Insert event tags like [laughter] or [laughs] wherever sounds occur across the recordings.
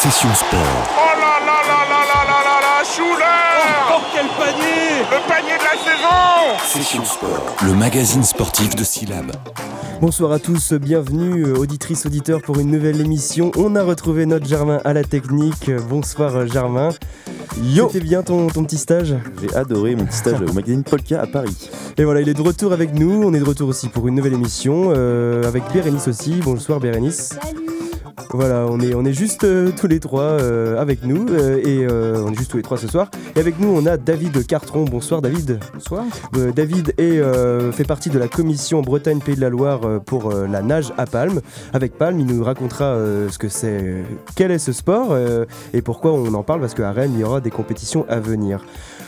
Session Sport. Oh là là là là là là là là Schuler Oh, quel panier Le panier de la saison Session Sport. Le magazine sportif de Syllab. Bonsoir à tous, bienvenue euh, auditrices, auditeurs pour une nouvelle émission. On a retrouvé notre Germain à la technique. Bonsoir euh, Germain. Yo C'était bien ton, ton petit stage J'ai adoré mon petit stage au magazine Polka à Paris. Et voilà, il est de retour avec nous. On est de retour aussi pour une nouvelle émission euh, avec Bérénice aussi. Bonsoir Bérénice. Voilà, on est, on est juste euh, tous les trois euh, avec nous euh, et on est juste tous les trois ce soir. Et avec nous, on a David Cartron. Bonsoir David. Bonsoir. David est, fait partie de la commission Bretagne Pays de la Loire pour la nage à Palme. Avec Palme, il nous racontera ce que c'est, quel est ce sport et pourquoi on en parle parce qu'à Rennes, il y aura des compétitions à venir.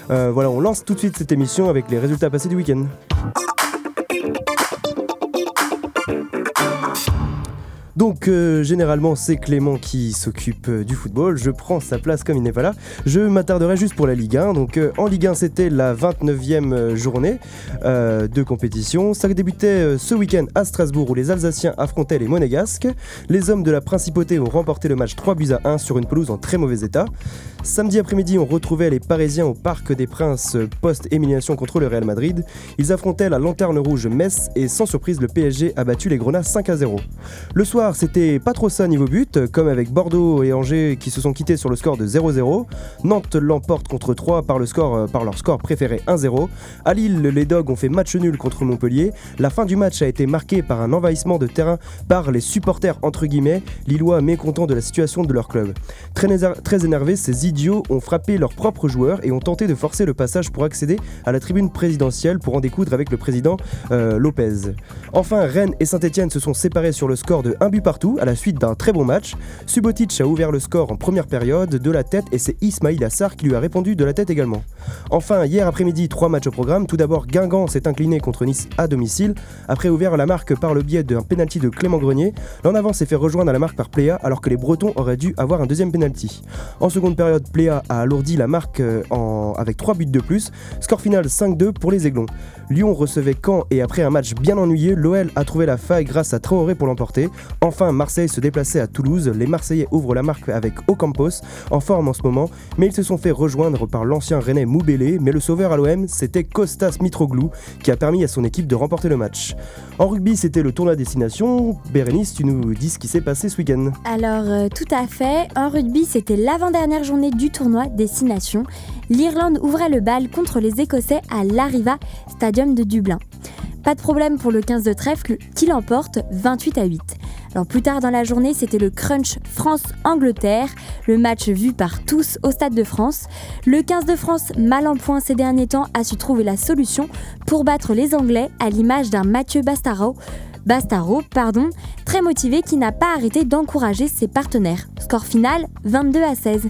Voilà, on lance tout de suite cette émission avec les résultats passés du week-end. Donc euh, généralement c'est Clément qui s'occupe euh, du football, je prends sa place comme il n'est pas là. Je m'attarderai juste pour la Ligue 1. Donc euh, en Ligue 1 c'était la 29e euh, journée de compétition. Ça débutait ce week-end à Strasbourg où les Alsaciens affrontaient les Monégasques. Les hommes de la Principauté ont remporté le match 3 buts à 1 sur une pelouse en très mauvais état. Samedi après-midi on retrouvait les Parisiens au Parc des Princes post-élimination contre le Real Madrid. Ils affrontaient la Lanterne Rouge Metz et sans surprise le PSG a battu les Grenats 5 à 0. Le soir, c'était pas trop ça niveau but, comme avec Bordeaux et Angers qui se sont quittés sur le score de 0-0. Nantes l'emporte contre 3 par, le score, euh, leur score préféré 1-0. À Lille, les Dogs ont fait match nul contre Montpellier. La fin du match a été marquée par un envahissement de terrain par les supporters entre guillemets, lillois mécontents de la situation de leur club. Très, très énervés, ces idiots ont frappé leurs propres joueurs et ont tenté de forcer le passage pour accéder à la tribune présidentielle pour en découdre avec le président euh, Lopez. Enfin, Rennes et Saint-Etienne se sont séparés sur le score de 1 but partout à la suite d'un très bon match. Subotic a ouvert le score en première période de la tête et c'est Ismail Assar qui lui a répondu de la tête également. Enfin, hier après-midi, trois matchs au programme. Tout d'abord, Guingamp s'est incliné contre Nice à domicile. Après ouvert la marque par le biais d'un penalty de Clément Grenier, l'en avant s'est fait rejoindre à la marque par Pléa alors que les Bretons auraient dû avoir un deuxième penalty. En seconde période, Pléa a alourdi la marque euh, en- avec 3 buts de plus. Score final 5-2 pour les Aiglons. Lyon recevait Caen et après un match bien ennuyé, l'OL a trouvé la faille grâce à Traoré pour l'emporter. Enfin, Marseille se déplaçait à Toulouse. Les Marseillais ouvrent la marque avec Ocampos, en forme en ce moment, mais ils se sont fait rejoindre par l'ancien Rennais Moubélé. Mais le sauveur à l'OM, c'était Kostas Mitroglou qui a permis à son équipe de remporter le match. En rugby, c'était le tournoi destination. Bérénice, tu nous dis ce qui s'est passé ce week-end. Alors, euh, tout à fait. En rugby, c'était l'avant-dernière journée du tournoi Destination. L'Irlande ouvrait le bal contre les Écossais à l'Arriva Stadium de Dublin. Pas de problème pour le 15 de trèfle qui l'emporte 28 à 8. Alors plus tard dans la journée, c'était le crunch France-Angleterre, le match vu par tous au Stade de France. Le 15 de France, mal en point ces derniers temps, a su trouver la solution pour battre les Anglais à l'image d'un Mathieu Bastaro, pardon, très motivé qui n'a pas arrêté d'encourager ses partenaires. Score final 22 à 16.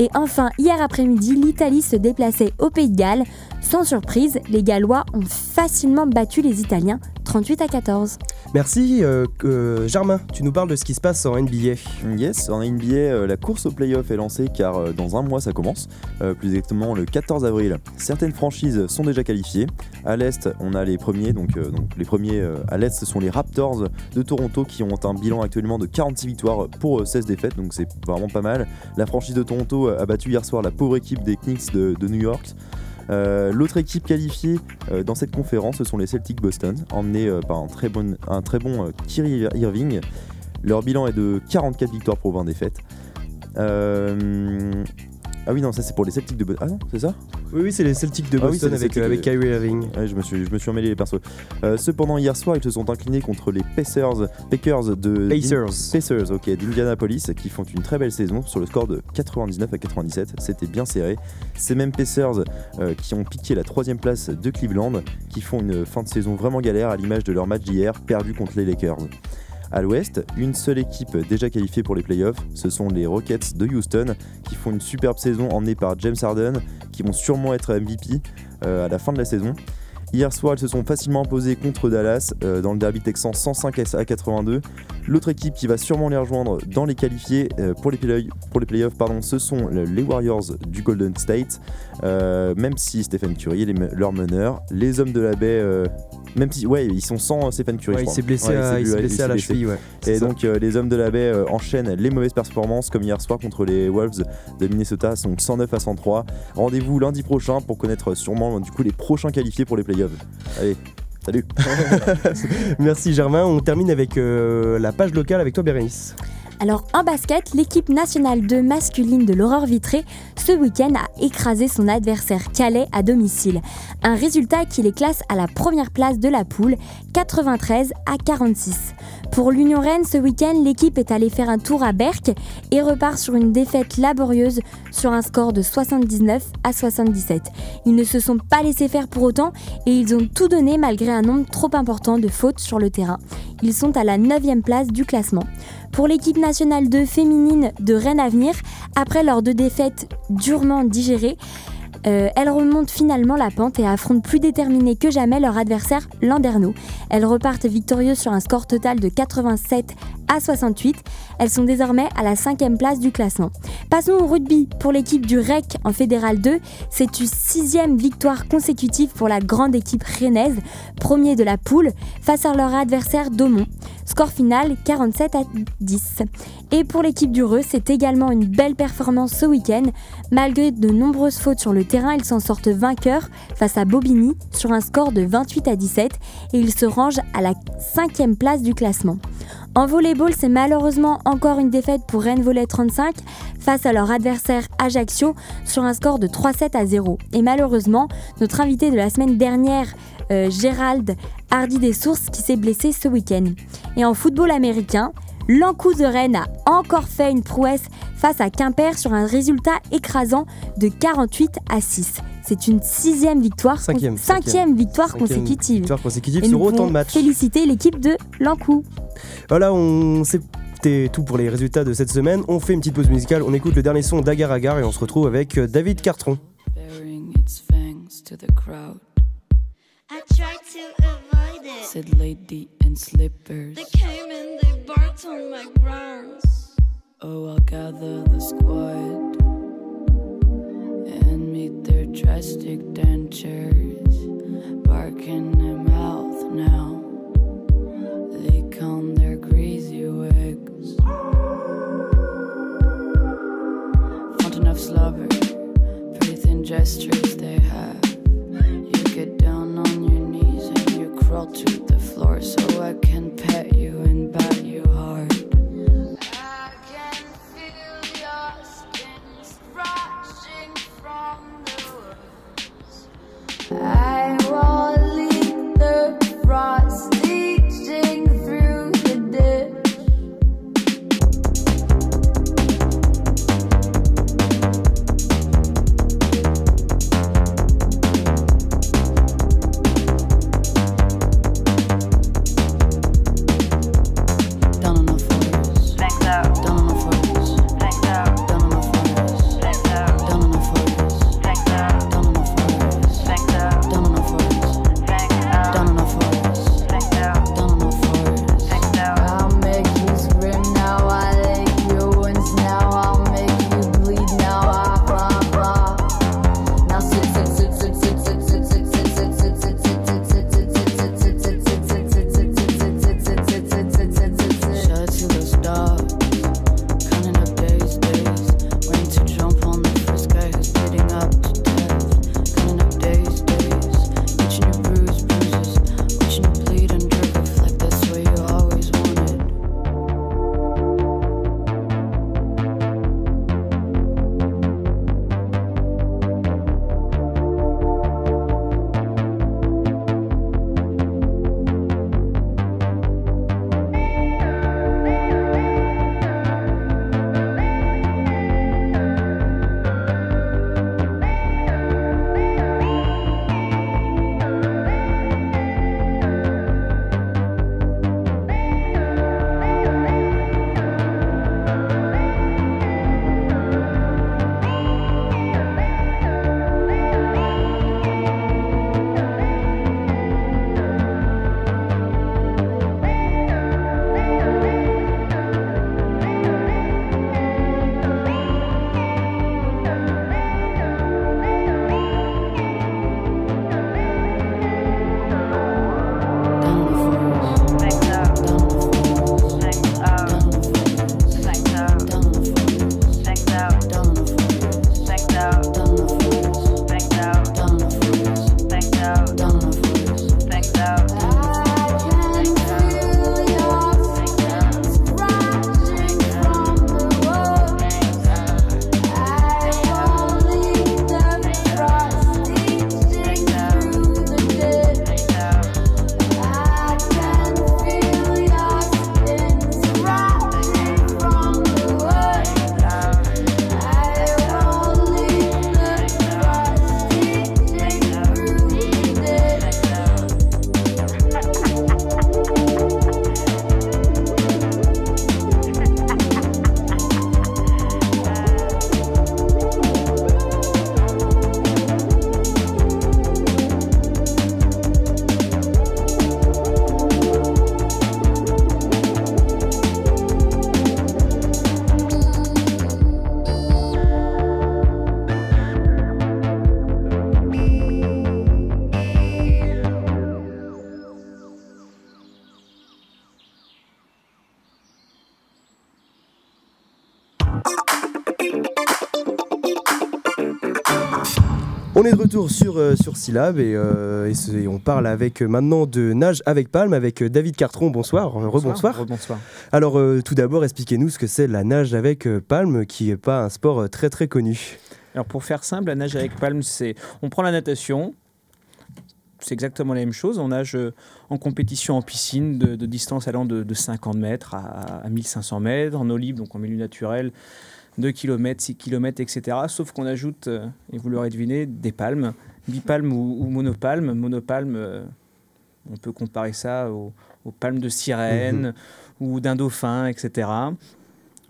Et enfin, hier après-midi, l'Italie se déplaçait au Pays de Galles. Sans surprise, les Gallois ont facilement battu les Italiens 38 à 14. Merci. euh, euh, Germain, tu nous parles de ce qui se passe en NBA. Yes, en NBA, euh, la course au playoff est lancée car euh, dans un mois ça commence, euh, plus exactement le 14 avril. Certaines franchises sont déjà qualifiées. À l'Est, on a les premiers, donc, euh, donc les premiers euh, à l'Est, ce sont les Raptors de Toronto qui ont un bilan actuellement de 46 victoires pour euh, 16 défaites, donc c'est vraiment pas mal. La franchise de Toronto a battu hier soir la pauvre équipe des Knicks de, de New York. Euh, L'autre équipe qualifiée euh, dans cette conférence, ce sont les Celtics Boston, emmenés euh, par un très bon, un Irving. Leur bilan est de 44 victoires pour 20 défaites. Ah oui, non, ça c'est pour les Celtics de Boston. Ah non, c'est ça Oui, oui, c'est les Celtics de Ah Boston avec, Celtics euh, avec de- Kyrie Irving. Ouais, je, me suis, je me suis emmêlé les persos. Euh, cependant, hier soir, ils se sont inclinés contre les Pacers, Packers de Pacers. Pacers, ok, d'Indianapolis, qui font une très belle saison sur le score de 99 à 97. C'était bien serré. Ces mêmes Pacers euh, qui ont piqué la troisième place de Cleveland, qui font une fin de saison vraiment galère à l'image de leur match d'hier, perdu contre les Lakers. À l'ouest, une seule équipe déjà qualifiée pour les playoffs, ce sont les Rockets de Houston, qui font une superbe saison emmenée par James Harden, qui vont sûrement être MVP euh, à la fin de la saison. Hier soir, ils se sont facilement imposés contre Dallas euh, dans le derby texan 105 à 82. L'autre équipe qui va sûrement les rejoindre dans les qualifiés euh, pour les, play pour les playoffs, pardon, ce sont les Warriors du Golden State. Euh, même si Stephen Curry est leur meneur, les hommes de la baie même si, ouais, ils sont sans Stephen Curry. Ouais, il s'est blessé, à, blessé à la cheville. Ouais, et donc, les hommes de la baie enchaînent les mauvaises performances, comme hier soir contre les Wolves de Minnesota, sont 109 à 103. Rendez-vous lundi prochain pour connaître sûrement du coup les prochains qualifiés pour les playoffs. Allez. Salut [laughs] Merci Germain, on termine avec euh, la page locale avec toi Bérénice. Alors en basket, l'équipe nationale de masculine de l'Aurore Vitré ce week-end a écrasé son adversaire Calais à domicile. Un résultat qui les classe à la première place de la poule, 93 à 46. Pour l'Union Rennes, ce week-end, l'équipe est allée faire un tour à Berck et repart sur une défaite laborieuse sur un score de 79 à 77. Ils ne se sont pas laissés faire pour autant et ils ont tout donné malgré un nombre trop important de fautes sur le terrain. Ils sont à la 9 place du classement. Pour l'équipe nationale de féminine de Rennes Avenir, après leurs deux défaites durement digérées, euh, elles remontent finalement la pente et affrontent plus déterminées que jamais leur adversaire Landerneau. Elles repartent victorieuses sur un score total de 87 à 68. Elles sont désormais à la cinquième place du classement. Passons au rugby. Pour l'équipe du REC en Fédéral 2, c'est une sixième victoire consécutive pour la grande équipe rennaise, premier de la poule, face à leur adversaire Daumont. Score final 47 à 10. Et pour l'équipe du Reux, c'est également une belle performance ce week-end. Malgré de nombreuses fautes sur le terrain, ils s'en sortent vainqueurs face à Bobigny sur un score de 28 à 17 et ils se rangent à la cinquième place du classement. En volleyball, c'est malheureusement encore une défaite pour Rennes Volley 35 face à leur adversaire Ajaccio sur un score de 3-7 à 0. Et malheureusement, notre invité de la semaine dernière, euh, Gérald Hardy des Sources, qui s'est blessé ce week-end. Et en football américain, L'Ancou de Rennes a encore fait une prouesse face à Quimper sur un résultat écrasant de 48 à 6. C'est une sixième victoire, cinquième, victoire consécutive. Victoire consécutive sur autant de matchs. Féliciter l'équipe de L'Ancou. Voilà, on c'était tout pour les résultats de cette semaine. On fait une petite pause musicale, on écoute le dernier son d'Agar Agar et on se retrouve avec euh, David Cartron. I tried to avoid it. Said lady in slippers. They came and they barked on my grounds. Oh, I'll gather the squad and meet their drastic dentures. Barking their mouth now. Gestures they have. You get down on your knees and you crawl to the floor so I can pet retour sur, euh, sur Syllab et, euh, et on parle avec euh, maintenant de nage avec palme avec euh, David Cartron. Bonsoir, rebonsoir. Rebonsoir. Alors euh, tout d'abord, expliquez-nous ce que c'est la nage avec palme qui n'est pas un sport très très connu. Alors pour faire simple, la nage avec palme, c'est on prend la natation. C'est exactement la même chose. On nage en compétition en piscine de, de distance allant de, de 50 mètres à, à 1500 mètres, en eau libre, donc en milieu naturel, 2 km, 6 km, etc. Sauf qu'on ajoute, euh, et vous l'aurez deviné, des palmes, bipalmes ou, ou monopalmes. Monopalmes, euh, on peut comparer ça aux, aux palmes de sirène ou d'un dauphin, etc.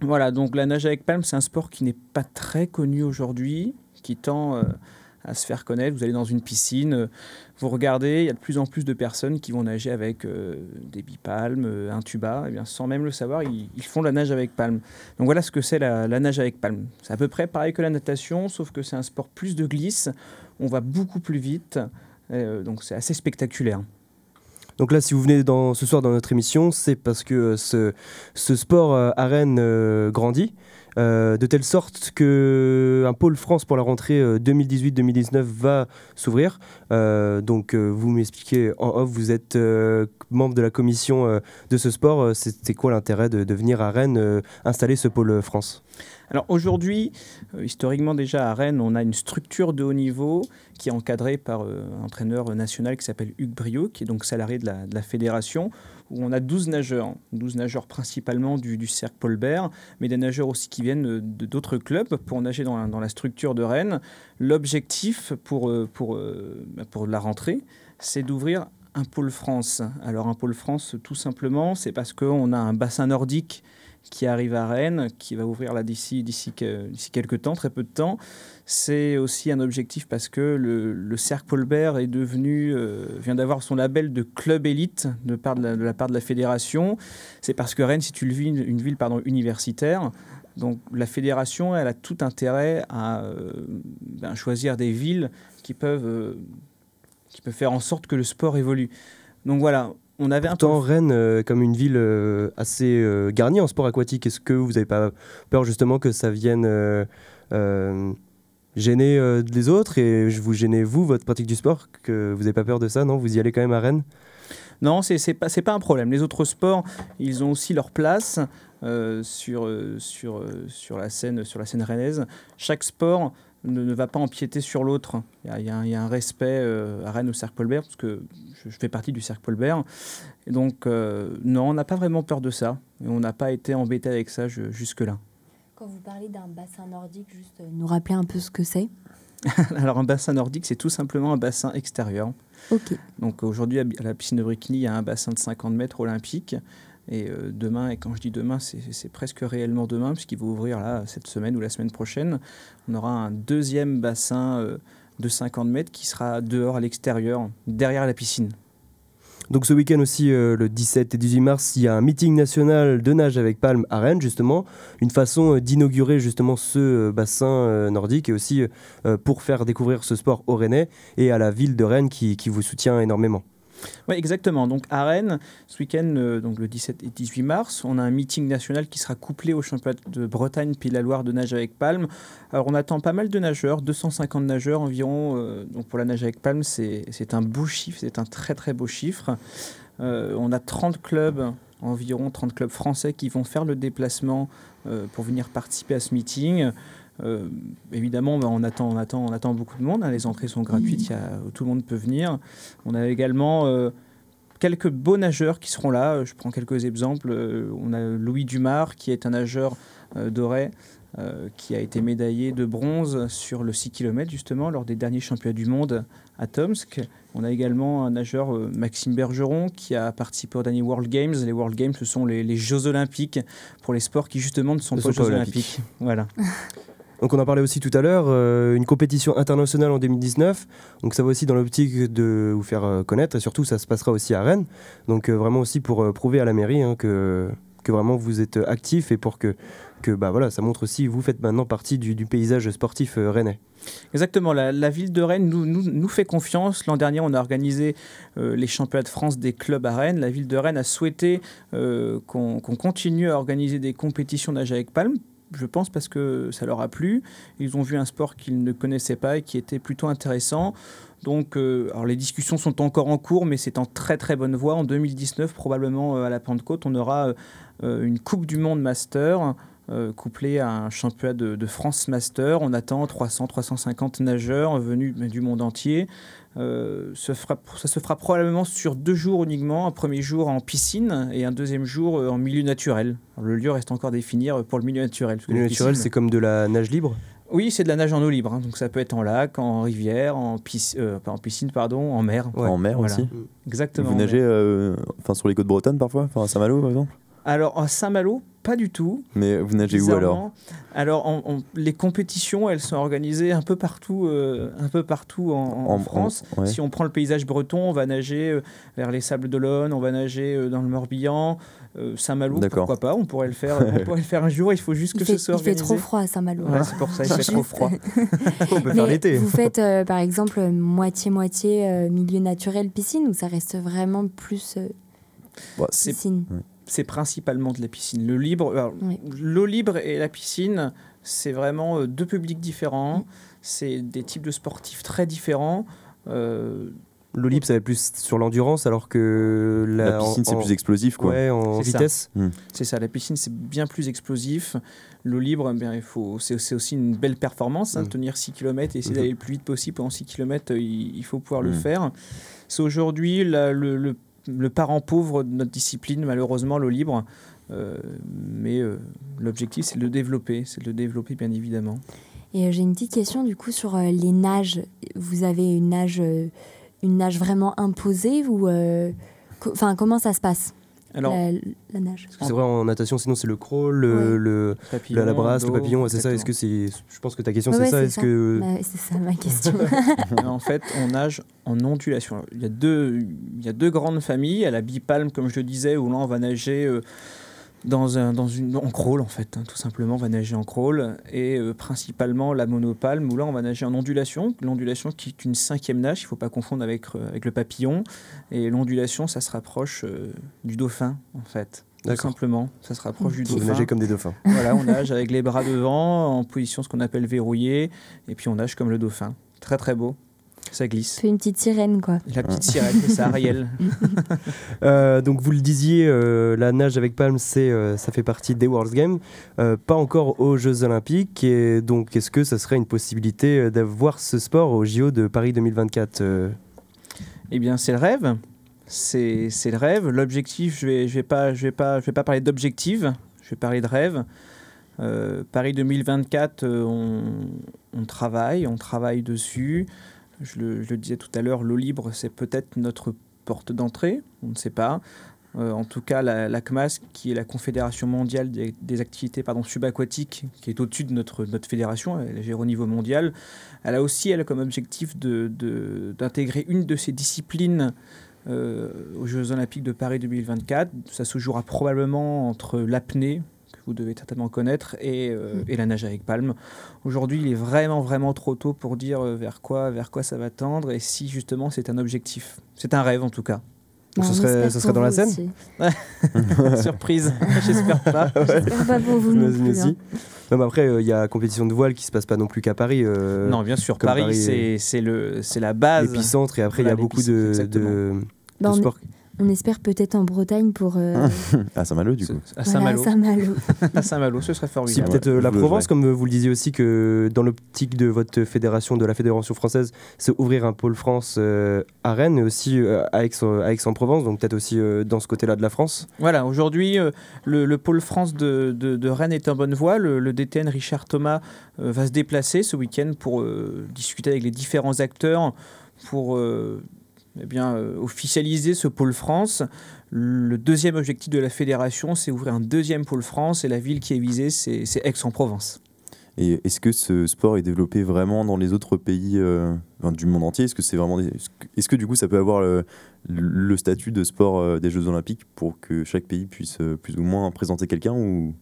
Voilà, donc la nage avec palme, c'est un sport qui n'est pas très connu aujourd'hui, qui tend euh, à se faire connaître. Vous allez dans une piscine, euh, vous regardez, il y a de plus en plus de personnes qui vont nager avec euh, des bipalmes, euh, un tuba, et bien sans même le savoir, ils, font la nage avec palme. Donc voilà ce que c'est la, nage avec palme. C'est à peu près pareil que la natation, sauf que c'est un sport plus de glisse, on va beaucoup plus vite, donc c'est assez spectaculaire. Donc là, si vous venez ce soir dans notre émission, c'est parce que euh, ce, sport euh, à Rennes euh, grandit. euh, de telle sorte que un pôle France pour la rentrée euh, 2018-2019 va s'ouvrir. Euh, donc euh, vous m'expliquez en off, vous êtes euh, membre de la commission euh, de ce sport. Euh, C'était quoi l'intérêt de, venir à Rennes euh, installer ce pôle France? Alors aujourd'hui, euh, historiquement déjà à Rennes, on a une structure de haut niveau qui est encadrée par euh, un entraîneur national qui s'appelle Hugues Briot, qui est donc salarié de la, fédération, où on a 12 nageurs, 12 nageurs principalement du, du cercle Paul Bert, mais des nageurs aussi qui viennent d'autres clubs pour nager dans la, dans la structure de Rennes. L'objectif pour, euh, pour, bah, pour la rentrée, c'est d'ouvrir un pôle France. Alors un pôle France, tout simplement, c'est parce qu'on a un bassin nordique qui arrive à Rennes, qui va ouvrir là d'ici d'ici que- d'ici quelques temps, très peu de temps. C'est aussi un objectif parce que le, le Cercle Paul Bert est devenu, euh, vient d'avoir son label de club élite de, la, part de la fédération. C'est parce que Rennes, c'est une ville, une ville pardon, universitaire. Donc la fédération, elle a tout intérêt à euh, ben, choisir des villes qui peuvent, euh, qui peuvent faire en sorte que le sport évolue. Donc voilà, on avait un peu... Pourtant, Rennes, euh, comme une ville euh, assez euh, garnie en sport aquatique, est-ce que vous n'avez pas peur justement que ça vienne euh, gêner les autres et vous gênez vous, votre pratique du sport Que vous n'avez pas peur de ça, non? Vous y allez quand même à Rennes? Non, c'est c'est pas un problème. Les autres sports, ils ont aussi leur place sur sur sur la scène sur la scène rennaise. Chaque sport ne, ne va pas empiéter sur l'autre. Il y a- y, un- il y a un respect euh, à Rennes au Cercle Paul parce que je, je fais partie du Cercle Paul. Et donc euh, non, on n'a pas vraiment peur de ça. Et on n'a pas été embêté avec ça jusque là. Quand vous parlez d'un bassin nordique, juste euh, nous rappeler un peu ce que c'est. [laughs] Alors un bassin nordique, c'est tout simplement un bassin extérieur. Ok. Donc aujourd'hui, à à la piscine de Bricny, il y a un bassin de 50 mètres olympique. Et euh, demain, et quand je dis demain, c'est presque réellement demain, puisqu'il va ouvrir là, cette semaine ou la semaine prochaine. On aura un deuxième bassin euh, de 50 mètres qui sera dehors à l'extérieur, derrière la piscine. Donc ce week-end aussi, euh, le 17 et 18 mars, il y a un meeting national de nage avec palme à Rennes, justement. Une façon d'inaugurer justement ce bassin nordique et aussi pour faire découvrir ce sport aux Rennais et à la ville de Rennes qui vous soutient énormément. Oui, exactement. Donc à Rennes, ce week-end, euh, donc le 17 et 18 mars, on a un meeting national qui sera couplé au championnat de Bretagne de la Loire de nage avec palme. Alors on attend pas mal de nageurs, 250 nageurs environ. euh, donc pour la nage avec palme, c'est un beau chiffre, c'est un très très beau chiffre. Euh, on a 30 clubs, environ 30 clubs français qui vont faire le déplacement pour venir participer à ce meeting. Euh, évidemment, ben, on, attend, on, attend, on attend beaucoup de monde. hein. Les entrées sont gratuites, y a- tout le monde peut venir. On a également euh, quelques beaux nageurs qui seront là. Je prends quelques exemples. Euh, On a Louis Dumar, qui est un nageur euh, doré, euh, qui a été médaillé de bronze sur le 6 km, justement, lors des derniers championnats du monde à Tomsk. On a également un nageur, euh, Maxime Bergeron, qui a participé aux derniers World Games. Les World Games, ce sont les, les Jeux olympiques pour les sports qui, justement, ne sont Ne pas sont pas Jeux olympiques. olympiques. Voilà. [laughs] Donc on en parlait aussi tout à l'heure, euh, une compétition internationale en 2019. Donc ça va aussi dans l'optique de vous faire euh, connaître et surtout ça se passera aussi à Rennes. Donc euh, vraiment aussi pour prouver à la mairie hein, que, que vraiment vous êtes actif et pour que, que bah, voilà, ça montre aussi vous faites maintenant partie du, paysage sportif rennais. Exactement, la, ville de Rennes nous, nous, fait confiance. L'an dernier, on a organisé les championnats de France des clubs à Rennes. La ville de Rennes a souhaité qu'on qu'on continue à organiser des compétitions nage avec palme je pense parce que ça leur a plu. Ils ont vu un sport qu'ils ne connaissaient pas et qui était plutôt intéressant. Donc, euh, les discussions sont encore en cours, mais c'est en très très bonne voie. En 2019, probablement euh, à la Pentecôte, on aura euh, une Coupe du Monde Master. Euh, couplée à un championnat de, de France Master. On attend 300-350 nageurs venus du monde entier. Euh, se fera- ça se fera probablement sur deux jours uniquement. Un premier jour en piscine et un deuxième jour euh, en milieu naturel. Alors, le lieu reste encore à définir pour le milieu naturel. Le les naturel, c'est comme de la nage libre? Oui, c'est de la nage en eau libre. hein. Donc ça peut être en lac, en rivière, en, pisc- euh, pas en piscine, pardon, en mer. Ouais. En mer Voilà. aussi. Exactement. Vous nagez euh, enfin, sur les côtes bretonnes parfois? Enfin à Saint-Malo par exemple? Alors à Saint-Malo, pas du tout. Mais vous nagez où alors? Alors, on- on- les compétitions, elles sont organisées un peu partout, euh, un peu partout en, en En- en- France. ouais. Si on prend le paysage breton, on va nager euh, vers les Sables d'Olonne, on va nager euh, dans le Morbihan, euh, Saint-Malo, pourquoi pas On pourrait le faire. on pourrait le faire un jour. Il faut juste que Il fait, ce soit il fait organisé. trop froid à Saint-Malo. Ouais, c'est pour ça, il fait trop froid. [laughs] On peut Mais faire l'été. Vous faites euh, par exemple moitié-moitié euh, milieu naturel piscine ou ça reste vraiment plus euh, Bah, c'est- piscine? C'est principalement de la piscine. Le libre, Oui. l'eau libre et la piscine, c'est vraiment euh, deux publics différents. C'est des types de sportifs très différents. Euh, L'eau libre, ça va plus sur l'endurance, alors que la, La piscine, c'est plus explosif quoi. Ouais, en vitesse. c'est ça, la piscine c'est bien plus explosif. L'eau libre, eh bien, il faut, c'est, c'est aussi une belle performance. hein, Mm. Tenir 6 km et essayer Mhm. d'aller le plus vite possible pendant 6 km, il, il faut pouvoir le Mm. faire. C'est aujourd'hui le, le- le parent pauvre de notre discipline, malheureusement, l'eau libre. Euh, mais euh, l'objectif, c'est de le développer. C'est de le développer, bien évidemment. Et euh, j'ai une petite question du coup sur les nages. Vous avez une nage, une nage vraiment imposée ou enfin comment ça se passe? Alors, la, la nage c'est vrai, en natation, sinon, c'est le crawl, le, Ouais. le- papillon, la, la brasse, le papillon. C'est ça Est-ce que c'est. Je pense que ta question, Ouais, c'est ouais, ça. c'est Est-ce ça. que. Bah oui, c'est ça ma question. [laughs] en fait, on nage en ondulation. Il y a deux, il y a deux grandes familles. Il y a la bipalme, comme je le disais, où là, on va nager euh, dans un, dans une, en crawl, en fait, hein, tout simplement. On va nager en crawl. Et euh, principalement la monopalme, où là, on va nager en ondulation. L'ondulation qui est une cinquième nage, il ne faut pas confondre avec, euh, avec le papillon. Et l'ondulation, ça se rapproche euh, du dauphin, en fait. Tout simplement, ça se rapproche du Vous dauphin. nagez comme des dauphins. Voilà, on nage avec les bras devant, en position ce qu'on appelle verrouillée, et puis on nage comme le dauphin. Très très beau, ça glisse. C'est une petite sirène quoi. La petite sirène, c'est ça, Ariel. [laughs] Euh, donc vous le disiez, euh, la nage avec palme, c'est, euh, ça fait partie des World Games, euh, pas encore aux Jeux Olympiques. Et donc est-ce que ça serait une possibilité d'avoir ce sport au JO de Paris 2024 euh, Eh bien, c'est le rêve. C'est c'est le rêve. L'objectif, je vais, je vais pas, je vais pas, je vais pas parler d'objectif. Je vais parler de rêve. Euh, Paris 2024, euh, on, on travaille, on travaille dessus. Je le, disais tout à l'heure, l'eau libre, c'est peut-être notre porte d'entrée. On ne sait pas. Euh, en tout cas, la, la CMAS, qui est la Confédération mondiale des, activités pardon, subaquatiques, qui est au-dessus de notre, notre fédération, elle gère au niveau mondial, elle a aussi elle, comme objectif de- de- d'intégrer une de ces disciplines euh, aux Jeux Olympiques de Paris 2024. Ça se jouera probablement entre l'apnée, vous devez certainement connaître, et, euh, et la nage avec palme. Aujourd'hui, il est vraiment, vraiment trop tôt pour dire euh, vers quoi, vers quoi ça va tendre et si justement c'est un objectif. C'est un rêve en tout cas. Donc ce On serait- ce serait dans la aussi. [laughs] Surprise, [laughs] j'espère pas. J'espère pas pour vous non plus, aussi. hein. Non, mais après, euh, il y a compétition de voile qui se passe pas non plus qu'à Paris. euh, non, bien sûr, Paris, Paris, c'est c'est le- c'est la base. l'épicentre et après il y a Voilà, beaucoup de, de, Bah, sports. On espère peut-être en Bretagne pour euh, [laughs] À Saint-Malo du coup. À voilà, Saint-Malo. Saint-Malo. [laughs] À Saint-Malo, ce serait Si formidable. peut-être euh, la Provence, comme vous le disiez aussi, que dans l'optique de votre fédération, de la fédération française, c'est ouvrir un pôle France euh, à Rennes et aussi euh, à Aix- à Aix-en-Provence, donc peut-être aussi euh, dans ce côté-là de la France. Voilà, aujourd'hui, euh, le, le pôle France de, de- de Rennes est en bonne voie. Le, le DTN Richard Thomas euh, va se déplacer ce week-end pour euh, discuter avec les différents acteurs pour euh, eh bien, euh, officialiser ce pôle France. Le deuxième objectif de la fédération, c'est ouvrir un deuxième pôle France et la ville qui est visée, c'est Aix-en-Provence. Et est-ce que ce sport est développé vraiment dans les autres pays euh, enfin, du monde entier? Est-ce que c'est vraiment des- est-ce que- du coup ça peut avoir le, le statut de sport euh, des Jeux Olympiques pour que chaque pays puisse euh, plus ou moins présenter quelqu'un ou,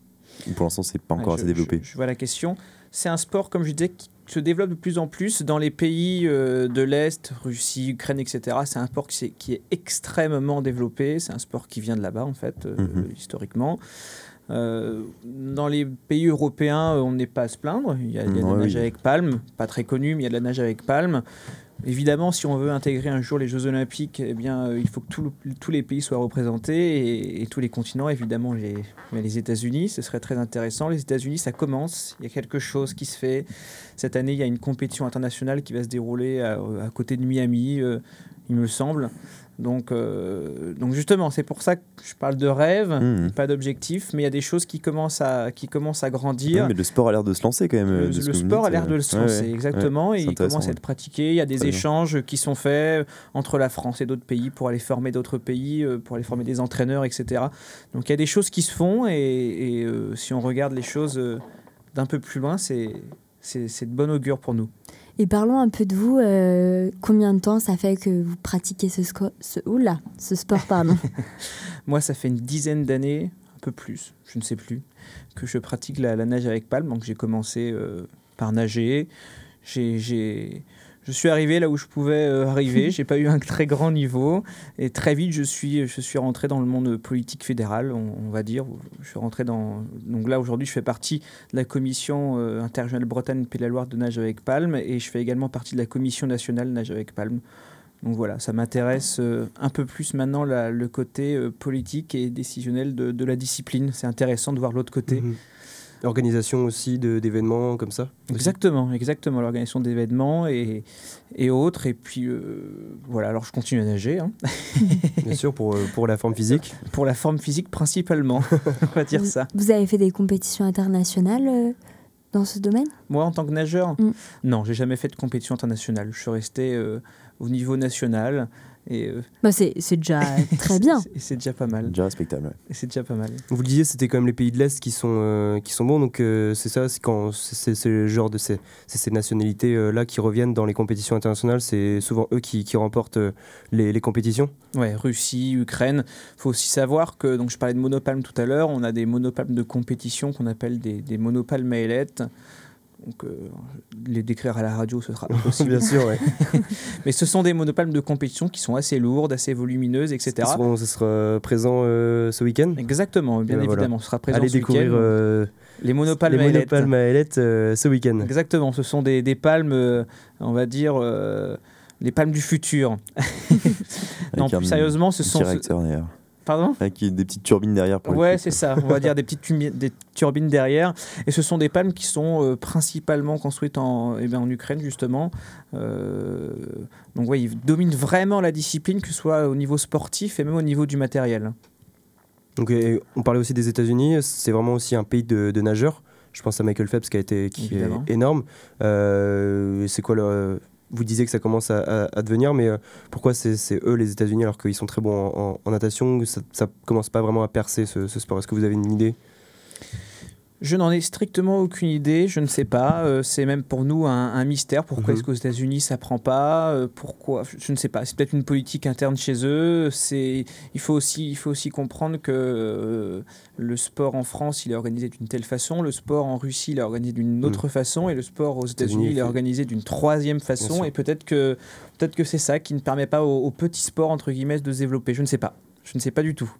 ou pour l'instant c'est pas encore Ouais, assez développé? Je, je vois la question. C'est un sport, comme je disais, qui se développe de plus en plus dans les pays euh, de l'Est, Russie, Ukraine, etc. C'est un sport qui, est- qui est extrêmement développé. C'est un sport qui vient de là-bas, en fait, euh, Mhm. historiquement. Euh, dans les pays européens, on n'est pas à se plaindre. Il y a, il y a de Ouais, la nage oui. avec palme, pas très connu, mais il y a de la nage avec palme. Évidemment, si on veut intégrer un jour les Jeux Olympiques, eh euh, il faut que tous les pays soient représentés et, tous les continents, évidemment, les, les États-Unis, ce serait très intéressant. Les États-Unis, ça commence, il y a quelque chose qui se fait. Cette année, il y a une compétition internationale qui va se dérouler à, à côté de Miami, euh, il me semble. Donc, euh, donc justement, c'est pour ça que je parle de rêve, Mhm. pas d'objectif, mais il y a des choses qui commencent à, qui commencent à grandir. Ouais, mais le sport a l'air de se lancer quand même. Le, sport a l'air de euh, se lancer, ouais, exactement, ouais, et il commence à être pratiqué. Il y a des échanges qui sont faits entre la France et d'autres pays pour aller former d'autres pays, euh, pour aller former des entraîneurs, etc. Donc il y a des choses qui se font, et, et, euh, si on regarde les choses d'un peu plus loin, c'est de bon augure pour nous. Et parlons un peu de vous. euh, combien de temps ça fait que vous pratiquez ce, ce, oula, ce sport pardon [laughs] Moi, ça fait une dizaine d'années, un peu plus, je ne sais plus, que je pratique la, nage avec palme. Donc j'ai commencé euh, par nager. J'ai- je suis arrivé là où je pouvais euh, arriver. [laughs] J'ai pas eu un très grand niveau. Et très vite, je suis, je suis rentré dans le monde politique fédéral, on, on va dire. Je suis rentré dans. Donc là, aujourd'hui, je fais partie de la commission euh, interrégionale Bretagne Pays de la Loire de nage avec palme. Et je fais également partie de la commission nationale nage avec palme. Donc voilà, ça m'intéresse euh, un peu plus maintenant la- le côté euh, politique et décisionnel de, de la discipline. C'est intéressant de voir l'autre côté. Mhm. Organisation aussi de- d'événements comme ça aussi. Exactement, exactement. L'organisation d'événements et, et autres. Et puis euh, voilà, alors je continue à nager, hein, [laughs] Bien sûr, pour, euh, pour la forme physique. pour la forme physique principalement, [laughs] on va dire vous, ça. vous avez fait des compétitions internationales euh, dans ce domaine? Moi, en tant que nageur, Mm. non, j'ai jamais fait de compétition internationale. Je suis resté euh, au niveau national. Et euh, bah, C'est c'est déjà [laughs] très bien. c'est- c'est déjà pas mal. Déjà respectable. ouais. Et C'est déjà pas mal. Vous le disiez, c'était quand même les pays de l'Est qui sont, euh, qui sont bons, donc euh, c'est ça, c'est quand c'est- c'est c'est le genre de ces, c'est ces nationalités-là qui reviennent dans les compétitions internationales, c'est souvent eux qui, qui remportent euh, les, les compétitions. Ouais, Russie, Ukraine. Il faut aussi savoir que, donc je parlais de monopalmes tout à l'heure, on a des monopalmes de compétition qu'on appelle des, des monopalmes à ailettes. Donc, euh, les décrire à la radio, ce sera [laughs] impossible. Bien sûr, ouais. [laughs] Mais ce sont des monopalmes de compétition qui sont assez lourdes, assez volumineuses, etc. Ce sera présent euh, ce week-end? Exactement, bien ben voilà. évidemment. Ce sera présent Allez ce découvrir week-end. euh, les monopalmes les à ailettes. monopalmes à ailettes euh, ce week-end. Exactement, ce sont des, des palmes, euh, on va dire, euh, les palmes du futur. [laughs] non, plus un- sérieusement, ce sont... Pardon Avec des petites turbines derrière pour Ouais, c'est ça. On va dire des petites des turbines derrière. Et ce sont des palmes qui sont euh, principalement construites en, eh ben, en Ukraine, justement. Euh, donc, ouais, ils dominent vraiment la discipline, que ce soit au niveau sportif et même au niveau du matériel. Donc, on parlait aussi des États-Unis, c'est vraiment aussi un pays de, de nageurs. Je pense à Michael Phelps qui, a été, qui Évidemment. est énorme. Euh, c'est quoi le. Vous disiez que ça commence à, devenir, mais euh, pourquoi c'est eux les États-Unis alors qu'ils sont très bons en, en- en natation ça, ça commence pas vraiment à percer ce, ce sport? Est-ce que vous avez une idée? Je n'en ai strictement aucune idée, je ne sais pas. Euh, c'est même pour nous un, un mystère. Pourquoi Mhm. est-ce qu'aux États-Unis ça prend pas Euh, Pourquoi je, ne sais pas. C'est peut-être une politique interne chez eux. C'est il faut aussi il faut aussi comprendre que euh, le sport en France il est organisé d'une telle façon, le sport en Russie il est organisé d'une autre façon et le sport aux États-Unis il est organisé d'une troisième façon. Et peut-être que peut-être que c'est ça qui ne permet pas aux, aux petits sports entre guillemets de se développer. Je ne sais pas. Je ne sais pas du tout.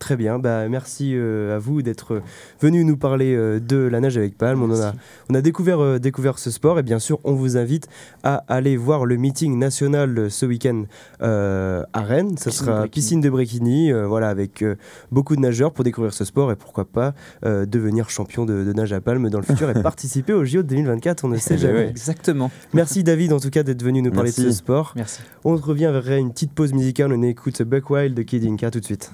Très bien, bah, merci euh, à vous d'être venu nous parler euh, de la nage avec palme. On, en a, on a découvert, euh, découvert ce sport et bien sûr, on vous invite à aller voir le meeting national euh, ce week-end euh, à Rennes. De sera Bréquigny. piscine de Bréquigny, euh, voilà, avec euh, beaucoup de nageurs pour découvrir ce sport et pourquoi pas euh, devenir champion de, de nage à palme dans le futur et [laughs] participer au JO de 2024. On ne sait Eh jamais. ouais. Exactement. Merci David en tout cas d'être venu nous parler de ce sport. Merci. On revient vers une petite pause musicale. On écoute Buck Wild de Kid Inca tout de suite.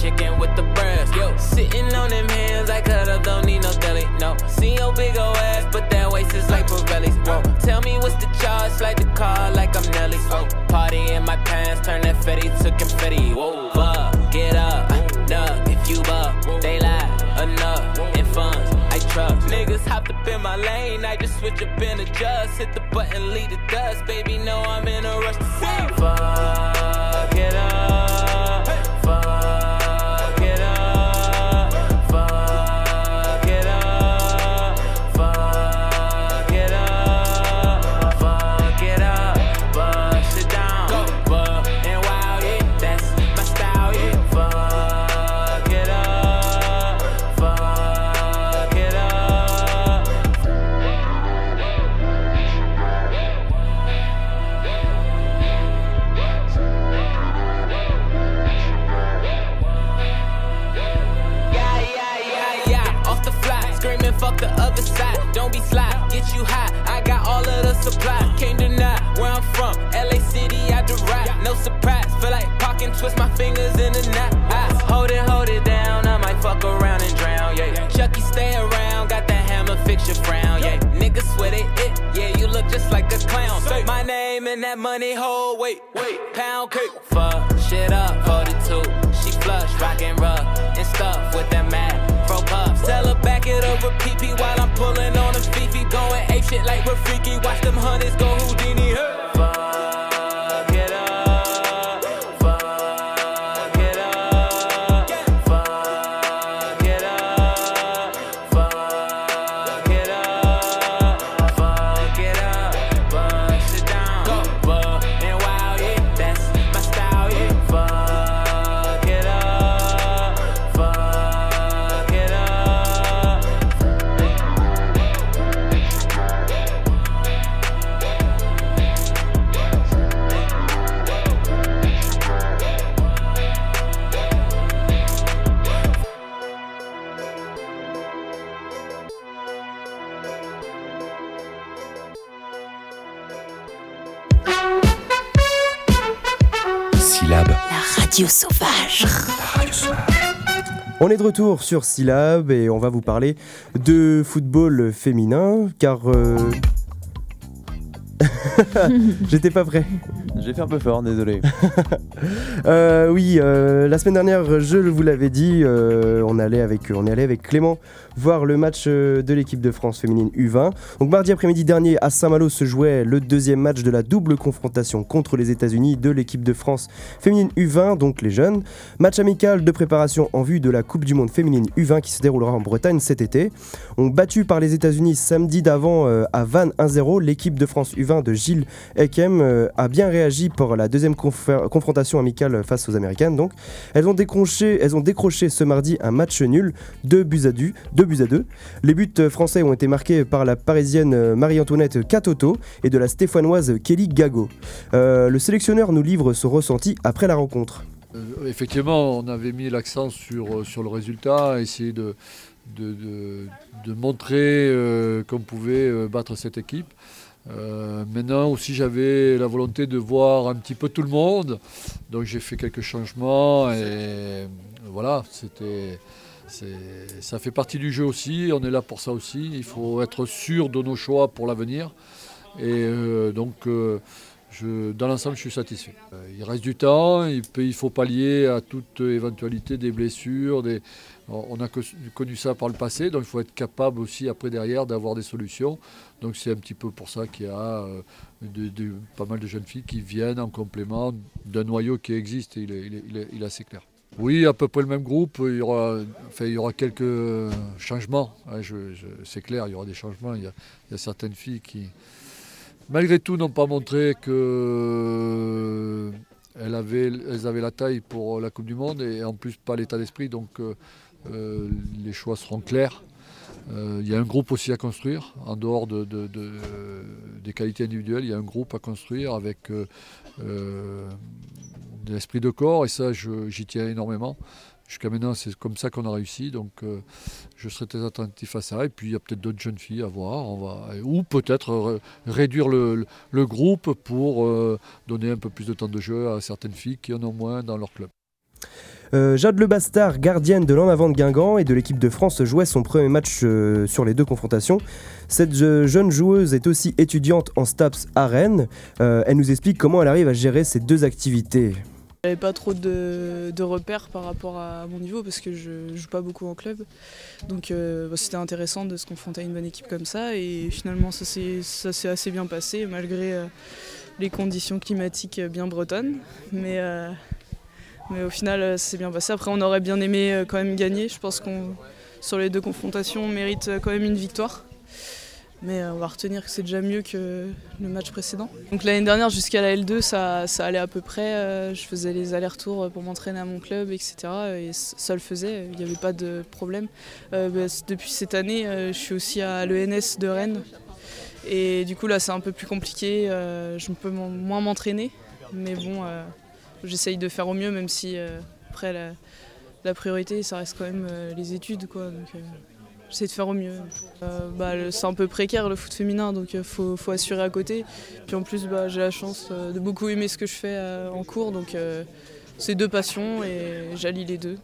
Chicken with the breast. Yo, sitting on them hands, I cut up, don't need no deli. No, see your big ol' ass, but that waist is like Pirelli's. Whoa, tell me what's the charge, like the car, like I'm Nelly. Oh, party in my pants, turn that fetty to confetti. Whoa, fuck, get up, nug, if you buck, they lie, enough, in funds. Niggas hopped up in my lane, I just switch up and adjust. Hit the button, lead the dust, baby, know I'm in a rush to see. Fuck it up, twist my fingers in the knot. Hold it, hold it down. I might fuck around and drown. Yeah, Chucky, stay around. Got that hammer, fix your frown. Yeah, niggas swear they it. Yeah, you look just like a clown. Say my name in that money hole. Wait, wait, pound cake. Fuck shit up, 42. She flush, rockin' rough and stuff with that mad fro puffs. Tell her back it over PP while I'm pulling on a Fifi. Going ape shit like we're freaky. Watch them hunters go Houdini. On est de retour sur Syllab et on va vous parler de football féminin car euh, [laughs] j'étais pas prêt. J'ai fait un peu fort, désolé. [laughs] Euh, oui, euh, la semaine dernière, je vous l'avais dit, euh, on, allait avec, est allé avec Clément voir le match de l'équipe de France féminine U20. Donc mardi après-midi dernier, à Saint-Malo se jouait le deuxième match de la double confrontation contre les États-Unis de l'équipe de France féminine U20, donc les jeunes. Match amical de préparation en vue de la Coupe du Monde féminine U20 qui se déroulera en Bretagne cet été. On battu par les États-Unis samedi d'avant à Vannes 1-0, l'équipe de France U20 de Gilles euh, a bien réagi pour la deuxième confrontation amicale face aux Américaines. Donc, elles ont décroché, elles ont décroché ce mardi un match nul, 2 buts à 2, deux buts à deux. Les buts français ont été marqués par la parisienne Marie-Antoinette Catoto et de la stéphanoise Kelly Gago. Euh, le sélectionneur nous livre son ressenti après la rencontre. Euh, effectivement, on avait mis l'accent sur, euh, sur le résultat, essayer de, de, de- montrer qu'on pouvait battre cette équipe. Euh, maintenant aussi, j'avais la volonté de voir un petit peu tout le monde, donc j'ai fait quelques changements et voilà, c'était. Ça fait partie du jeu aussi, on est là pour ça aussi. Il faut être sûr de nos choix pour l'avenir. Et euh, donc, euh, dans l'ensemble, je suis satisfait. Il reste du temps, il, faut pallier à toute éventualité des blessures. On a co- connu ça par le passé, donc il faut être capable aussi après derrière d'avoir des solutions. Donc c'est un petit peu pour ça qu'il y a euh, pas mal de jeunes filles qui viennent en complément d'un noyau qui existe et il est, assez clair. Oui, à peu près le même groupe. Il y aura, enfin, il y aura quelques changements. hein, c'est clair, il y aura des changements. Il y a, certaines filles qui, malgré tout, n'ont pas montré que elles avaient, elles avaient la taille pour la Coupe du Monde et en plus pas l'état d'esprit. Donc euh, euh, les choix seront clairs. Euh, il y a un groupe aussi à construire, en dehors de, de- de- des qualités individuelles, il y a un groupe à construire avec euh, euh, de l'esprit de corps, et ça j'y tiens énormément. jusqu'à maintenant, c'est comme ça qu'on a réussi. Donc, je serai très attentif à ça. Et puis, il y a peut-être d'autres jeunes filles à voir. On va, ou peut-être réduire le, groupe pour donner un peu plus de temps de jeu à certaines filles qui en ont moins dans leur club. Euh, Jade Le Bastard, gardienne de l'en avant de Guingamp et de l'équipe de France, jouait son premier match sur les deux confrontations. Cette jeune joueuse est aussi étudiante en STAPS à Rennes. elle nous explique comment elle arrive à gérer ces deux activités. J'avais pas trop de, repères par rapport à mon niveau parce que je joue pas beaucoup en club. Donc euh, bah, c'était intéressant de se confronter à une bonne équipe comme ça et finalement ça s'est assez bien passé malgré euh, les conditions climatiques bien bretonnes. Mais, euh, mais au final ça s'est bien passé. Après on aurait bien aimé quand même gagner. Je pense qu'on sur les deux confrontations on mérite quand même une victoire. Mais euh, on va retenir que c'est déjà mieux que le match précédent. Donc l'année dernière jusqu'à la L2 ça, allait à peu près. Euh, je faisais les allers-retours pour m'entraîner à mon club, etc. Et ça le faisait, il n'y avait pas de problème. Euh, bah, depuis cette année, je suis aussi à l'ENS de Rennes. Et du coup là c'est un peu plus compliqué, je peux moins m'entraîner. Mais bon, j'essaye de faire au mieux même si après la, priorité ça reste quand même les études. Quoi, J'essaie de faire au mieux. Euh, bah, c'est un peu précaire le foot féminin, donc il euh, faut, faut, assurer à côté. Puis en plus, bah, j'ai la chance euh, de beaucoup aimer ce que je fais en cours, donc c'est deux passions et j'allie les deux.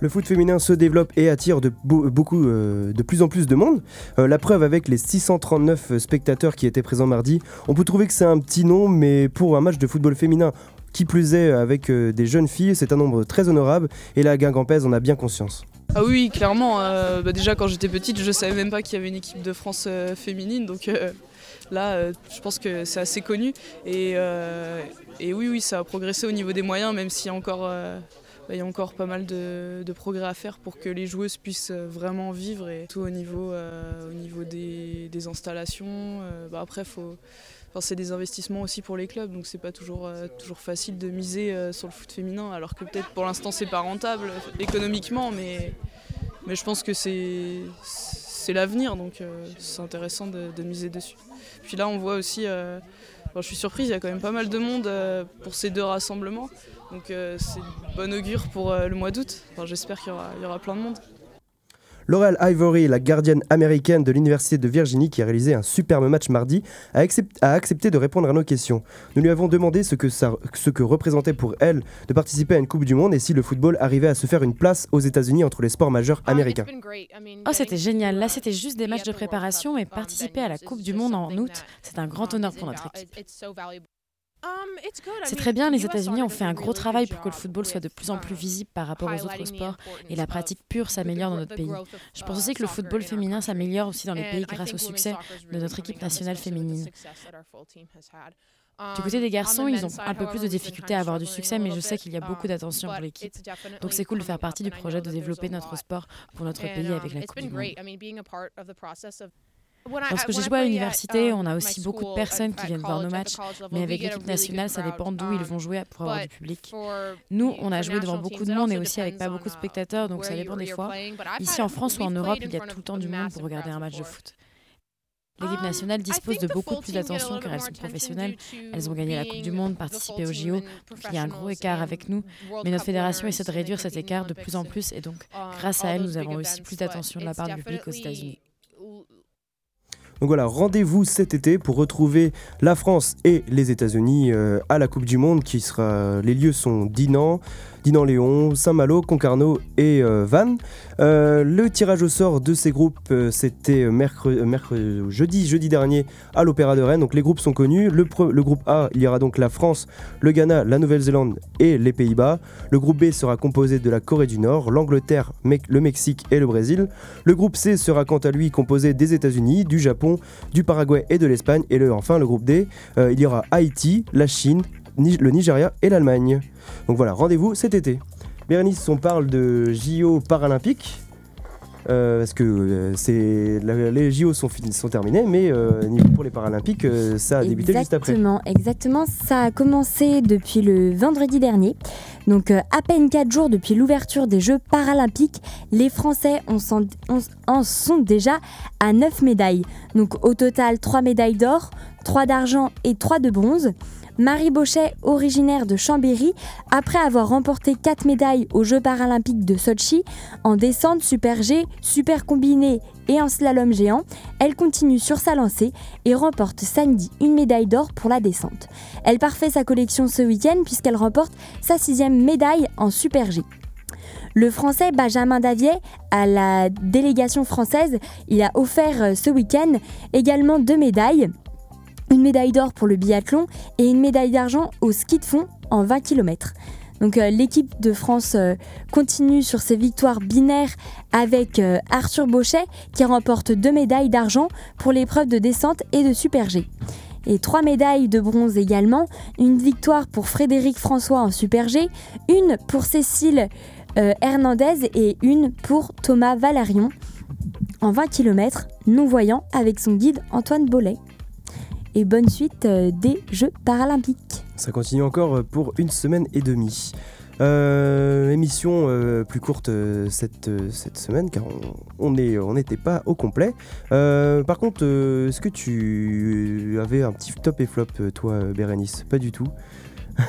Le foot féminin se développe et attire de, beaucoup, de plus en plus de monde. la preuve avec les 639 spectateurs qui étaient présents mardi. On peut trouver que c'est un petit nom, mais pour un match de football féminin, qui plus est avec des jeunes filles, c'est un nombre très honorable. Et la Guingampèse en a bien conscience. Ah oui, clairement. Euh, bah déjà, quand j'étais petite, je savais même pas qu'il y avait une équipe de France euh, féminine. Donc euh, là, je pense que c'est assez connu. Et, oui, oui, ça a progressé au niveau des moyens, même s'il y a encore, bah, y a encore pas mal de, progrès à faire pour que les joueuses puissent vraiment vivre. Et tout au niveau, au niveau des, installations. Bah, après, il c'est des investissements aussi pour les clubs, donc c'est pas toujours, euh, toujours facile de miser euh, sur le foot féminin, alors que peut-être pour l'instant c'est pas rentable économiquement, mais, mais je pense que c'est, l'avenir, donc euh, c'est intéressant de, miser dessus. Puis là on voit aussi, je suis surprise, il y a quand même pas mal de monde pour ces deux rassemblements, donc c'est bon augure pour le mois d'août. j'espère qu'il y y aura plein de monde. Laurel Ivory, la gardienne américaine de l'Université de Virginie qui a réalisé un superbe match mardi, a, accepté de répondre à nos questions. Nous lui avons demandé ce que, ça, ce que représentait pour elle de participer à une Coupe du Monde et si le football arrivait à se faire une place aux États-Unis entre les sports majeurs oh, américains. Oh, c'était génial. Là, c'était juste des matchs de préparation, mais participer à la Coupe du Monde en août, c'est un grand honneur pour notre équipe. Um, c'est très bien, les États-Unis ont fait un gros travail pour que le football soit de plus en plus um, visible par rapport aux autres sports et la pratique pure s'améliore dans notre pays. Je pense aussi que le football féminin s'améliore aussi dans les pays grâce au succès de notre équipe nationale féminine. Du côté des um, garçons, ils ont un peu plus de difficultés à avoir du succès, mais je sais qu'il y a beaucoup d'attention pour l'équipe. Donc c'est cool de faire partie du projet de développer notre sport pour notre pays avec la Coupe du Monde. Lorsque j'ai joué à l'université, um, on a aussi beaucoup de personnes qui viennent voir nos matchs, mais avec l'équipe nationale, ça dépend d'où ils vont um, jouer pour avoir du public. Nous, on a joué devant beaucoup de monde et aussi avec pas beaucoup de spectateurs, donc ça dépend des fois. Ici en France ou en Europe, il y a tout le temps du monde pour regarder un match de foot. L'équipe um, nationale dispose de beaucoup plus d'attention car elles sont professionnelles. Elles ont gagné la Coupe du Monde, participé au JO, donc il y a un gros écart avec nous. Mais notre fédération essaie de réduire cet écart de plus en plus et donc, grâce à elle, nous avons aussi plus d'attention de la part du public aux États-Unis. Donc voilà, rendez-vous cet été pour retrouver la France et les États-Unis euh, à la Coupe du Monde qui sera. Les lieux sont Dinan, Dinan-Léon, Saint-Malo, Concarneau et euh, Vannes. Euh, le tirage au sort de ces groupes, euh, c'était jeudi, dernier à l'Opéra de Rennes. Donc les groupes sont connus. Le, groupe A, il y aura donc la France, le Ghana, la Nouvelle-Zélande et les Pays-Bas. Le groupe B sera composé de la Corée du Nord, l'Angleterre, le Mexique et le Brésil. Le groupe C sera quant à lui composé des États-Unis, du Japon, du Paraguay et de l'Espagne. Et enfin, le groupe D, il y aura Haïti, la Chine, le Nigeria et l'Allemagne. Donc voilà, rendez-vous cet été. Bérénice, on parle de JO paralympiques. Euh, parce que euh, les JO sont, sont terminés, mais euh, pour les Paralympiques, ça a débuté juste après. Exactement, exactement. Ça a commencé depuis le vendredi dernier. Donc à peine 4 jours depuis l'ouverture des Jeux Paralympiques, les Français en sont déjà à 9 médailles. Donc au total 3 médailles d'or, 3 d'argent et 3 de bronze. Marie Bochet, originaire de Chambéry, après avoir remporté 4 médailles aux Jeux paralympiques de Sochi en descente, super G, super combiné et en slalom géant, elle continue sur sa lancée et remporte samedi une médaille d'or pour la descente. Elle parfait sa collection ce week-end puisqu'elle remporte sa sixième médaille en super G. Le Français Benjamin Davier, à la délégation française, il a offert euh, ce week-end également deux médailles. Une médaille d'or pour le biathlon et une médaille d'argent au ski de fond en 20 km. Donc euh, l'équipe de France euh, continue sur ses victoires binaires avec euh, Arthur Bauchet qui remporte deux médailles d'argent pour l'épreuve de descente et de super G. Et trois médailles de bronze également, une victoire pour Frédéric François en super G, une pour Cécile Hernandez et une pour Thomas Valarion en 20 km, non-voyant avec son guide Antoine Bollet. Et bonne suite euh, des Jeux paralympiques. Ça continue encore pour une semaine et demie. Euh, émission euh, plus courte euh, cette, euh, cette semaine car on n'était on pas au complet. Euh, par contre, euh, est-ce que tu avais un petit top et flop, euh, toi, Bérénice? Pas du tout. [laughs]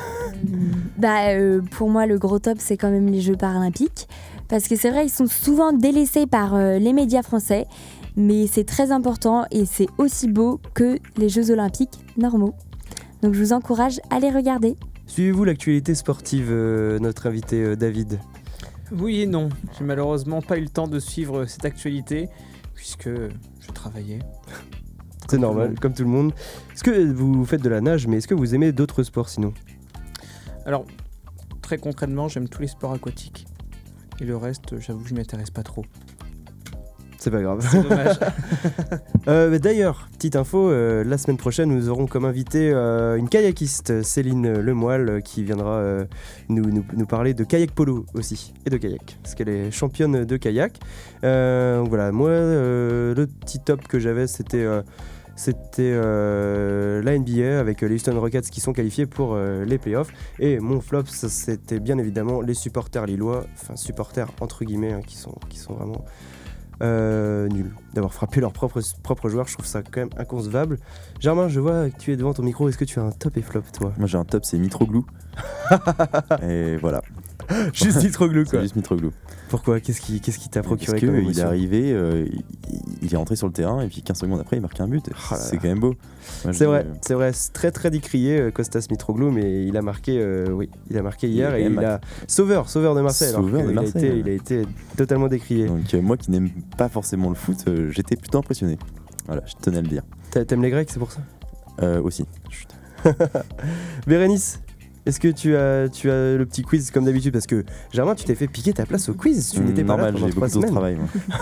Bah, euh, pour moi, le gros top, c'est quand même les Jeux paralympiques. Parce que c'est vrai, ils sont souvent délaissés par euh, les médias français. Mais c'est très important et c'est aussi beau que les Jeux olympiques normaux. Donc je vous encourage à les regarder. Suivez-vous l'actualité sportive, euh, notre invité euh, David? Oui et non. J'ai malheureusement pas eu le temps de suivre cette actualité puisque je travaillais. [laughs] C'est normal, comme tout le monde. Est-ce que vous faites de la nage, mais est-ce que vous aimez d'autres sports sinon? Alors, très concrètement, j'aime tous les sports aquatiques. Et le reste, j'avoue que je m'y intéresse pas trop. C'est pas grave. C'est dommage. [laughs] Euh, D'ailleurs, petite info, euh, la semaine prochaine, nous aurons comme invité euh, une kayakiste, Céline Lemoyle, euh, qui viendra nous, nous- nous parler de kayak polo aussi, et de kayak, parce qu'elle est championne de kayak. Voilà, moi, le petit top que j'avais, c'était... c'était euh, la NBA avec les Houston Rockets qui sont qualifiés pour euh, les playoffs. Et mon flop, c'était bien évidemment les supporters lillois, enfin supporters entre guillemets, hein, qui, sont, qui sont vraiment euh, nuls. D'avoir frappé leurs propres, propres joueurs, je trouve ça quand même inconcevable. Germain, je vois que tu es devant ton micro, est-ce que tu as un top et flop toi? Moi j'ai un top, c'est Mitroglou. [laughs] et voilà. [laughs] Juste Mitroglou quoi. juste Mitroglou. Pourquoi? Qu'est-ce qui qu'est-ce qui t'a procuré Parce que comme il est arrivé, euh, il, est rentré sur le terrain et puis 15 secondes après il marque un but. Oh c'est quand même beau. C'est vrai, c'est vrai, c'est très très décrié euh, Costas Mitroglou, mais il a marqué, euh, oui, il a marqué hier Il et il a sauveur, sauveur de Marseille. alors Sauveur de qu'il a Marseille, été- il a été totalement décrié. Donc euh, moi qui n'aime pas forcément le foot, euh, j'étais plutôt impressionné. Voilà, je tenais à le dire. T'a- T'aimes les Grecs, c'est pour ça? Euh, aussi. Chut. [laughs] Bérénice, est-ce que tu as, tu as le petit quiz comme d'habitude? Parce que Germain, tu t'es fait piquer ta place au quiz. Tu n'étais pas là normal, pendant j'ai trois semaines. travail.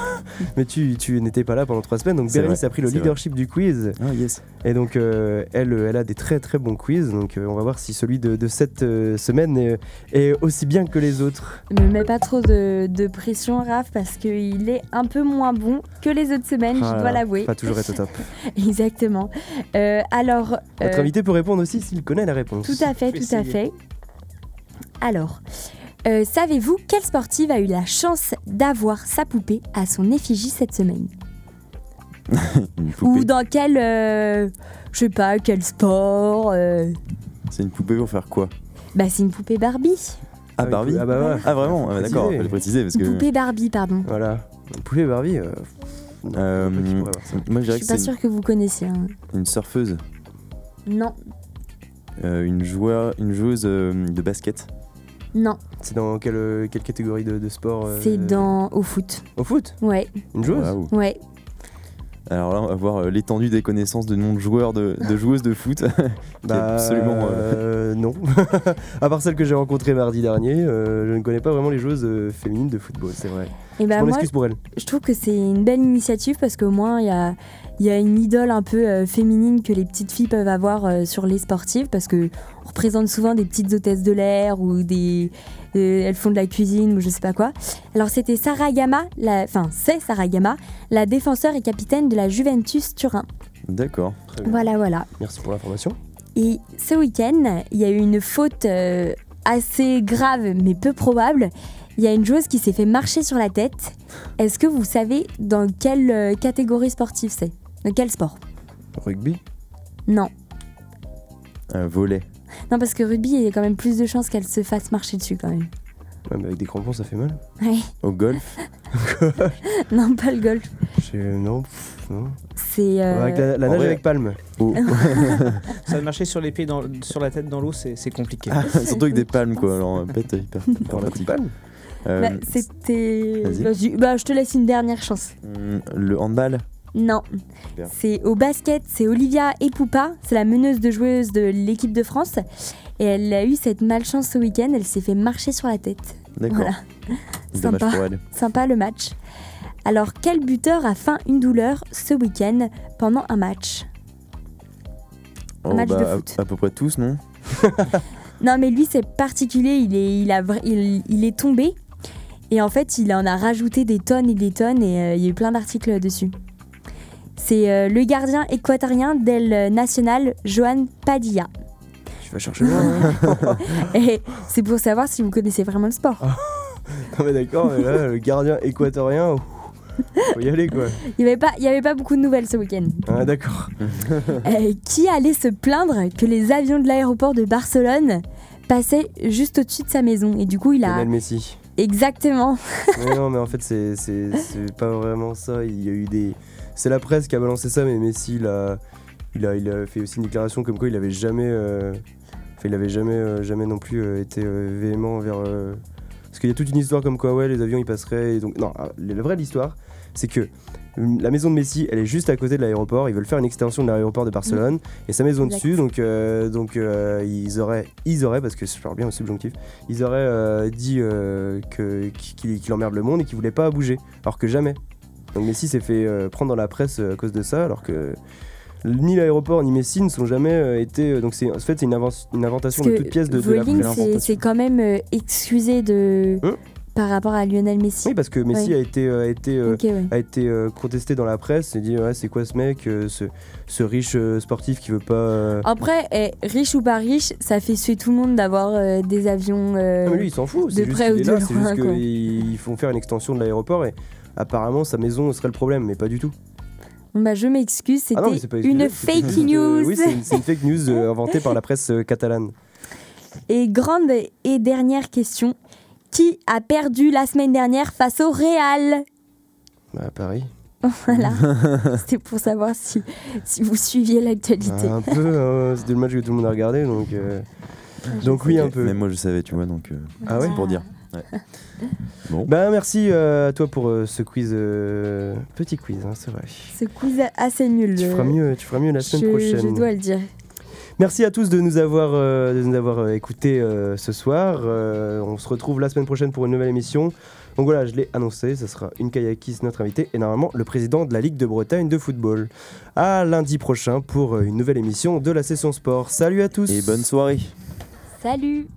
[laughs] Mais tu, tu n'étais pas là pendant trois semaines. Donc Bérénice a pris le vrai. leadership du quiz. Ah yes. Et donc euh, elle, elle a des très très bons quiz. Donc euh, on va voir si celui de, de cette euh, semaine est, est aussi bien que les autres. Ne mets pas trop de, de pression, Raph, parce qu'il est un peu moins bon que les autres semaines, Ah je là dois là, l'avouer. Pas toujours être au top. [laughs] Exactement. Euh, alors, Notre euh, invité peut répondre aussi s'il connaît la réponse. tout à fait, tout à essayer. Fait. Alors, euh, savez-vous quelle sportive a eu la chance d'avoir sa poupée à son effigie cette semaine [laughs] Une Ou dans quel, euh, je sais pas, quel sport euh, C'est une poupée pour faire quoi Bah, c'est une poupée Barbie. Ah oui, Barbie Ah bah ouais. Ah vraiment Ah, D'accord, Préciser. fallait préciser parce Une que. poupée Barbie, pardon. Voilà. Une poupée Barbie. euh, Euh, moi je Je suis que pas sûre que vous connaissiez. hein. une, surfeuse, Non, une, joueur, une joueuse euh, de basket. non, C'est dans quelle, euh, quelle catégorie de, de sport euh, c'est dans au foot. Au foot Ouais, Une joueuse Waouh. ouais. Alors là, on va voir euh, l'étendue des connaissances de noms de joueurs, de, de joueuses de foot. [laughs] est absolument. euh, euh, non. [laughs] à part celle que j'ai rencontrée mardi dernier, euh, je ne connais pas vraiment les joueuses euh, féminines de football, c'est vrai. Et je bah m'en moi, excuse pour elle. je trouve que c'est une belle initiative parce qu'au moins il y a, il y a une idole un peu euh, féminine que les petites filles peuvent avoir euh, sur les sportives parce que on représente souvent des petites hôtesses de l'air ou des euh, elles font de la cuisine ou je sais pas quoi. Alors c'était Sarah Gama, la- enfin c'est Sarah Gama, la défenseur et capitaine de la Juventus Turin. D'accord. Voilà voilà. Merci pour l'information. Et ce week-end, il y a eu une faute assez grave mais peu probable. Il y a une joueuse qui s'est fait marcher sur la tête. Est-ce que vous savez dans quelle euh, catégorie sportive c'est? Dans quel sport? Rugby? Non. Euh, volet. Non, parce que rugby, il y a quand même plus de chances qu'elle se fasse marcher dessus quand même. Ouais, mais avec des crampons, ça fait mal. Ouais. Au golf? [laughs] Non, pas le golf. Non, pff, non. C'est. euh, Avec la, nage vrai- avec palme. Ou- [laughs] Ça marcher sur les pieds, dans, sur la tête dans l'eau, c'est c'est compliqué. Ah, Surtout avec des palmes, quoi. Alors, peut-être hyper, [laughs] hyper Dans la pratique. palme Euh, bah, C'était. vas-y. Vas-y, Bah, je te laisse une dernière chance. hum, le handball Non. Super. C'est au basket, c'est Olivia Epoupa, c'est la meneuse de joueuse de l'équipe de France. Et elle a eu cette malchance ce week-end, elle s'est fait marcher sur la tête. D'accord. Voilà. [laughs] Sympa. Sympa le match. Alors, quel buteur a feint une douleur ce week-end pendant un match? Oh, match de bah, foot. À, à peu près tous, non? [laughs] Non, mais lui, c'est particulier. Il est, il, a, il est tombé. Et en fait, il en a rajouté des tonnes et des tonnes. Et euh, il y a eu plein d'articles dessus. C'est euh, le gardien équatorien d'El Nacional, Joan Padilla. Tu vas chercher loin. hein. [laughs] Et c'est pour savoir si vous connaissez vraiment le sport. non, mais d'accord, mais là, le gardien équatorien, ouf, faut y aller quoi. Il n'y avait, pas- il y avait pas beaucoup de nouvelles ce week-end. Ah, d'accord. [laughs] Euh, qui allait se plaindre que les avions de l'aéroport de Barcelone passaient juste au-dessus de sa maison? Et du coup, il a... Lionel Messi. Exactement. non, mais en fait, c'est c'est- pas vraiment ça. Il y a eu des. C'est la presse qui a balancé ça, mais Messi, il a, il fait aussi une déclaration comme quoi il avait jamais. euh, Enfin, il avait jamais, euh, jamais non plus euh, été véhément vers. euh, Parce qu'il y a toute une histoire comme quoi, ouais, les avions ils passeraient. Et donc, non, ah, la vraie histoire, c'est que. La maison de Messi, elle est juste à côté de l'aéroport. Ils veulent faire une extension de l'aéroport de Barcelone et sa maison Exact. dessus. Donc, euh, donc euh, ils auraient, ils auraient, parce que je parle bien au subjonctif, ils auraient euh, dit que qu'il emmerde le monde et qu'il voulait pas bouger, alors que jamais. Donc Messi s'est fait prendre dans la presse à cause de ça, alors que ni l'aéroport ni Messi ne sont jamais euh, été. euh, donc c'est en fait c'est une, une inventation Parce de toute pièce de, de la s'est quand même euh, excusé de... Hein? Par rapport à Lionel Messi. Oui, parce que Messi Ouais. a été, euh, a été, euh, ouais. a été euh, contesté dans la presse et dit ouais, c'est quoi ce mec, ce, ce riche sportif qui veut pas. Après, eh, riche ou pas riche, ça fait suer tout le monde d'avoir euh, des avions. euh, mais lui, il s'en fout. de près ou de là, c'est loin, juste qu'ils font faire une extension de l'aéroport et apparemment sa maison serait le problème, mais pas du tout. Bah, je m'excuse, c'était Ah pas une fake [laughs] news. oui, c'est une, fake news inventée par la presse catalane. Et grande et dernière question. A perdu la semaine dernière face au Real Bah, Paris. [laughs] Voilà. C'était pour savoir si, si vous suiviez l'actualité. Bah, un peu, hein, c'était le match que tout le monde a regardé, donc. euh, donc oui, un peu. Même moi, je savais, tu vois, donc. euh, Ah ouais c'est pour dire. Ouais. [laughs] Bon. Bah merci euh, à toi pour euh, ce quiz, euh, petit quiz, hein, c'est vrai. Ce quiz assez nul. Tu feras mieux, tu feras mieux la semaine je, prochaine. Je dois le dire. Merci à tous de nous avoir, euh, de nous avoir euh, écoutés euh, ce soir. Euh, on se retrouve la semaine prochaine pour une nouvelle émission. Donc voilà, je l'ai annoncé, ce sera une kayakiste notre invité et normalement le président de la Ligue de Bretagne de football. À lundi prochain pour une nouvelle émission de la session sport. Salut à tous Et bonne soirée. Salut